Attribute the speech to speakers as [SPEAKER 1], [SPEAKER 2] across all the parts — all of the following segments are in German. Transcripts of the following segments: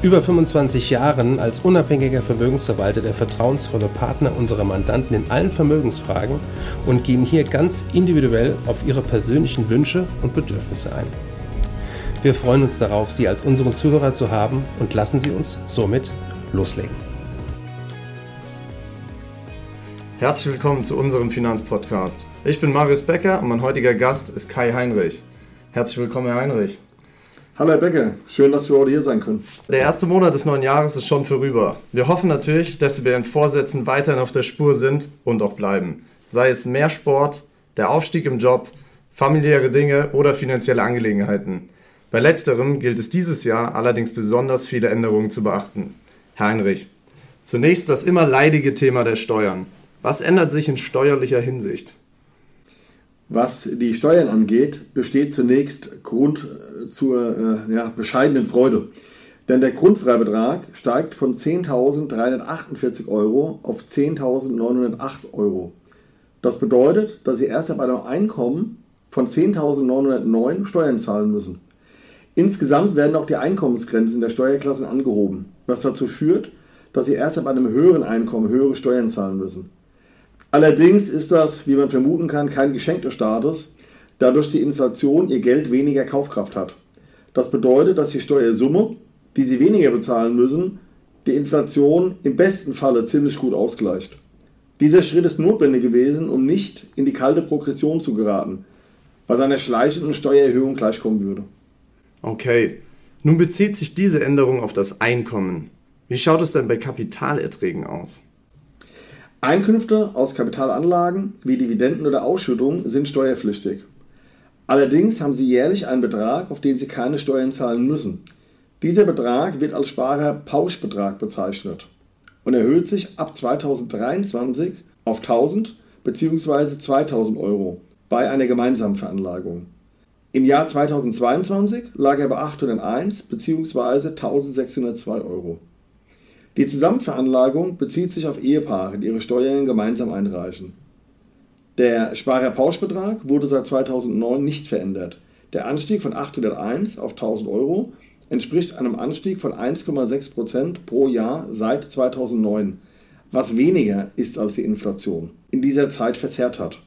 [SPEAKER 1] über 25 Jahren als unabhängiger Vermögensverwalter der vertrauensvolle Partner unserer Mandanten in allen Vermögensfragen und gehen hier ganz individuell auf ihre persönlichen Wünsche und Bedürfnisse ein. Wir freuen uns darauf, Sie als unseren Zuhörer zu haben und lassen Sie uns somit loslegen.
[SPEAKER 2] Herzlich willkommen zu unserem Finanzpodcast. Ich bin Marius Becker und mein heutiger Gast ist Kai Heinrich. Herzlich willkommen, Herr Heinrich.
[SPEAKER 3] Hallo Herr Becker, schön, dass wir heute hier sein können.
[SPEAKER 2] Der erste Monat des neuen Jahres ist schon vorüber. Wir hoffen natürlich, dass Sie bei Ihren Vorsätzen weiterhin auf der Spur sind und auch bleiben. Sei es mehr Sport, der Aufstieg im Job, familiäre Dinge oder finanzielle Angelegenheiten. Bei letzterem gilt es dieses Jahr allerdings besonders viele Änderungen zu beachten. Herr Heinrich, zunächst das immer leidige Thema der Steuern. Was ändert sich in steuerlicher Hinsicht?
[SPEAKER 3] Was die Steuern angeht, besteht zunächst Grund äh, zur äh, ja, bescheidenen Freude. Denn der Grundfreibetrag steigt von 10.348 Euro auf 10.908 Euro. Das bedeutet, dass Sie erst ab einem Einkommen von 10.909 Steuern zahlen müssen. Insgesamt werden auch die Einkommensgrenzen der Steuerklassen angehoben, was dazu führt, dass Sie erst ab einem höheren Einkommen höhere Steuern zahlen müssen. Allerdings ist das, wie man vermuten kann, kein Geschenk des Staates, da durch die Inflation ihr Geld weniger Kaufkraft hat. Das bedeutet, dass die Steuersumme, die sie weniger bezahlen müssen, die Inflation im besten Falle ziemlich gut ausgleicht. Dieser Schritt ist notwendig gewesen, um nicht in die kalte Progression zu geraten, was einer schleichenden Steuererhöhung gleichkommen würde.
[SPEAKER 2] Okay, nun bezieht sich diese Änderung auf das Einkommen. Wie schaut es denn bei Kapitalerträgen aus?
[SPEAKER 3] Einkünfte aus Kapitalanlagen wie Dividenden oder Ausschüttungen sind steuerpflichtig. Allerdings haben Sie jährlich einen Betrag, auf den Sie keine Steuern zahlen müssen. Dieser Betrag wird als Sparerpauschbetrag bezeichnet und erhöht sich ab 2023 auf 1000 bzw. 2000 Euro bei einer gemeinsamen Veranlagung. Im Jahr 2022 lag er bei 801 bzw. 1602 Euro. Die Zusammenveranlagung bezieht sich auf Ehepaare, die ihre Steuern gemeinsam einreichen. Der Sparerpauschbetrag wurde seit 2009 nicht verändert. Der Anstieg von 801 auf 1000 Euro entspricht einem Anstieg von 1,6% pro Jahr seit 2009, was weniger ist als die Inflation in dieser Zeit verzerrt hat.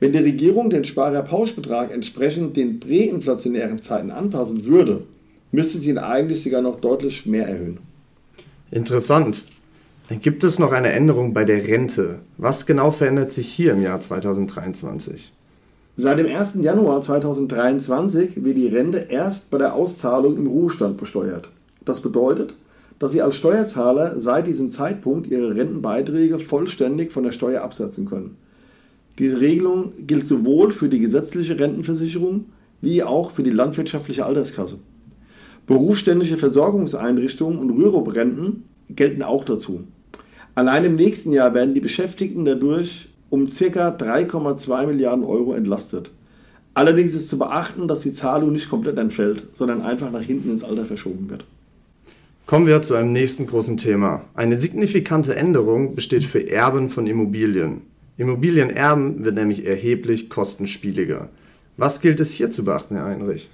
[SPEAKER 3] Wenn die Regierung den Sparerpauschbetrag entsprechend den präinflationären Zeiten anpassen würde, müsste sie ihn eigentlich sogar noch deutlich mehr erhöhen.
[SPEAKER 2] Interessant. Dann gibt es noch eine Änderung bei der Rente. Was genau verändert sich hier im Jahr 2023?
[SPEAKER 3] Seit dem 1. Januar 2023 wird die Rente erst bei der Auszahlung im Ruhestand besteuert. Das bedeutet, dass Sie als Steuerzahler seit diesem Zeitpunkt Ihre Rentenbeiträge vollständig von der Steuer absetzen können. Diese Regelung gilt sowohl für die gesetzliche Rentenversicherung wie auch für die landwirtschaftliche Alterskasse. Berufsständische Versorgungseinrichtungen und Rürup-Renten gelten auch dazu. Allein im nächsten Jahr werden die Beschäftigten dadurch um ca. 3,2 Milliarden Euro entlastet. Allerdings ist zu beachten, dass die Zahlung nicht komplett entfällt, sondern einfach nach hinten ins Alter verschoben wird.
[SPEAKER 2] Kommen wir zu einem nächsten großen Thema. Eine signifikante Änderung besteht für Erben von Immobilien. Immobilienerben wird nämlich erheblich kostenspieliger. Was gilt es hier zu beachten, Herr Heinrich?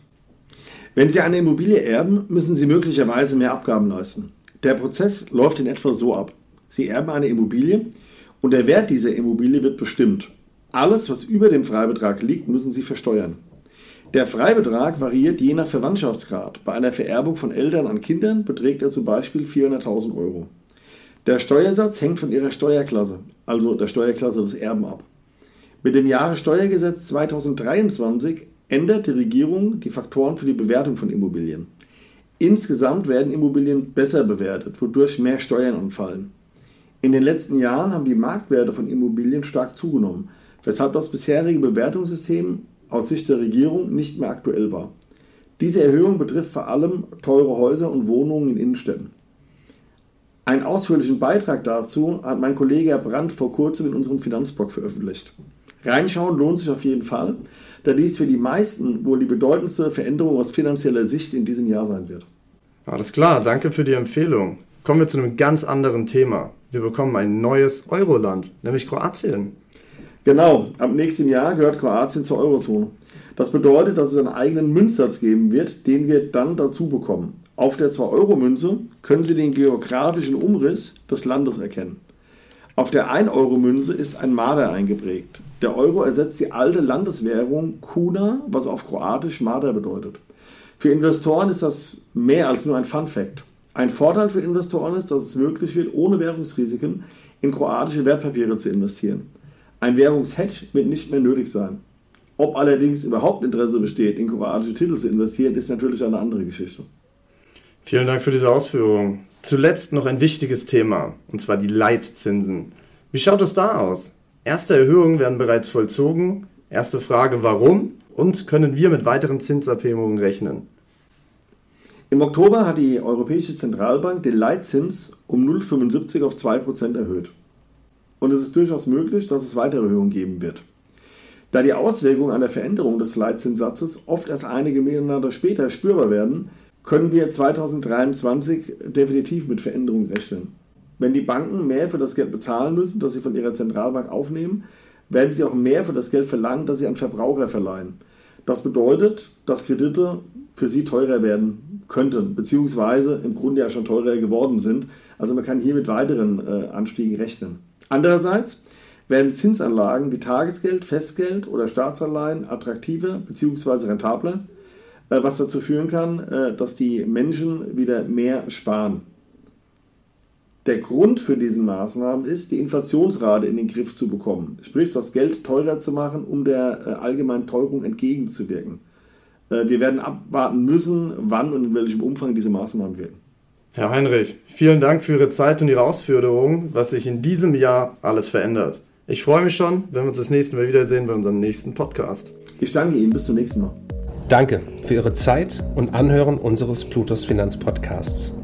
[SPEAKER 3] Wenn Sie eine Immobilie erben, müssen Sie möglicherweise mehr Abgaben leisten. Der Prozess läuft in etwa so ab. Sie erben eine Immobilie und der Wert dieser Immobilie wird bestimmt. Alles, was über dem Freibetrag liegt, müssen Sie versteuern. Der Freibetrag variiert je nach Verwandtschaftsgrad. Bei einer Vererbung von Eltern an Kindern beträgt er zum Beispiel 400.000 Euro. Der Steuersatz hängt von Ihrer Steuerklasse, also der Steuerklasse des Erben ab. Mit dem Jahressteuergesetz 2023 ändert die Regierung die Faktoren für die Bewertung von Immobilien. Insgesamt werden Immobilien besser bewertet, wodurch mehr Steuern anfallen. In den letzten Jahren haben die Marktwerte von Immobilien stark zugenommen, weshalb das bisherige Bewertungssystem aus Sicht der Regierung nicht mehr aktuell war. Diese Erhöhung betrifft vor allem teure Häuser und Wohnungen in Innenstädten. Einen ausführlichen Beitrag dazu hat mein Kollege Herr Brandt vor kurzem in unserem Finanzblog veröffentlicht. Reinschauen lohnt sich auf jeden Fall, da dies für die meisten wohl die bedeutendste Veränderung aus finanzieller Sicht in diesem Jahr sein wird.
[SPEAKER 2] Alles klar, danke für die Empfehlung. Kommen wir zu einem ganz anderen Thema. Wir bekommen ein neues Euroland, nämlich Kroatien.
[SPEAKER 3] Genau, ab nächstem Jahr gehört Kroatien zur Eurozone. Das bedeutet, dass es einen eigenen Münzsatz geben wird, den wir dann dazu bekommen. Auf der 2-Euro-Münze können Sie den geografischen Umriss des Landes erkennen. Auf der 1-Euro-Münze ist ein Marder eingeprägt. Der Euro ersetzt die alte Landeswährung Kuna, was auf Kroatisch Marder bedeutet. Für Investoren ist das mehr als nur ein Fun-Fact. Ein Vorteil für Investoren ist, dass es möglich wird, ohne Währungsrisiken in kroatische Wertpapiere zu investieren. Ein Währungshedge wird nicht mehr nötig sein. Ob allerdings überhaupt Interesse besteht, in kroatische Titel zu investieren, ist natürlich eine andere Geschichte.
[SPEAKER 2] Vielen Dank für diese Ausführung. Zuletzt noch ein wichtiges Thema, und zwar die Leitzinsen. Wie schaut es da aus? Erste Erhöhungen werden bereits vollzogen. Erste Frage, warum? Und können wir mit weiteren Zinsabhebungen rechnen?
[SPEAKER 3] Im Oktober hat die Europäische Zentralbank den Leitzins um 0,75 auf 2% erhöht. Und es ist durchaus möglich, dass es weitere Erhöhungen geben wird. Da die Auswirkungen einer Veränderung des Leitzinssatzes oft erst einige Monate später spürbar werden, können wir 2023 definitiv mit Veränderungen rechnen. Wenn die Banken mehr für das Geld bezahlen müssen, das sie von ihrer Zentralbank aufnehmen, werden sie auch mehr für das Geld verlangen, das sie an Verbraucher verleihen. Das bedeutet, dass Kredite für sie teurer werden könnten, beziehungsweise im Grunde ja schon teurer geworden sind. Also man kann hier mit weiteren äh, Anstiegen rechnen. Andererseits werden Zinsanlagen wie Tagesgeld, Festgeld oder Staatsanleihen attraktiver bzw. rentabler äh, was dazu führen kann, äh, dass die Menschen wieder mehr sparen. Der Grund für diese Maßnahmen ist, die Inflationsrate in den Griff zu bekommen, sprich das Geld teurer zu machen, um der äh, allgemeinen Teuerung entgegenzuwirken. Wir werden abwarten müssen, wann und in welchem Umfang diese Maßnahmen wirken.
[SPEAKER 2] Herr Heinrich, vielen Dank für Ihre Zeit und Ihre Ausführungen, was sich in diesem Jahr alles verändert. Ich freue mich schon, wenn wir uns das nächste Mal wiedersehen bei unserem nächsten Podcast.
[SPEAKER 3] Ich danke Ihnen, bis zum nächsten Mal.
[SPEAKER 1] Danke für Ihre Zeit und Anhören unseres Plutos Finanzpodcasts.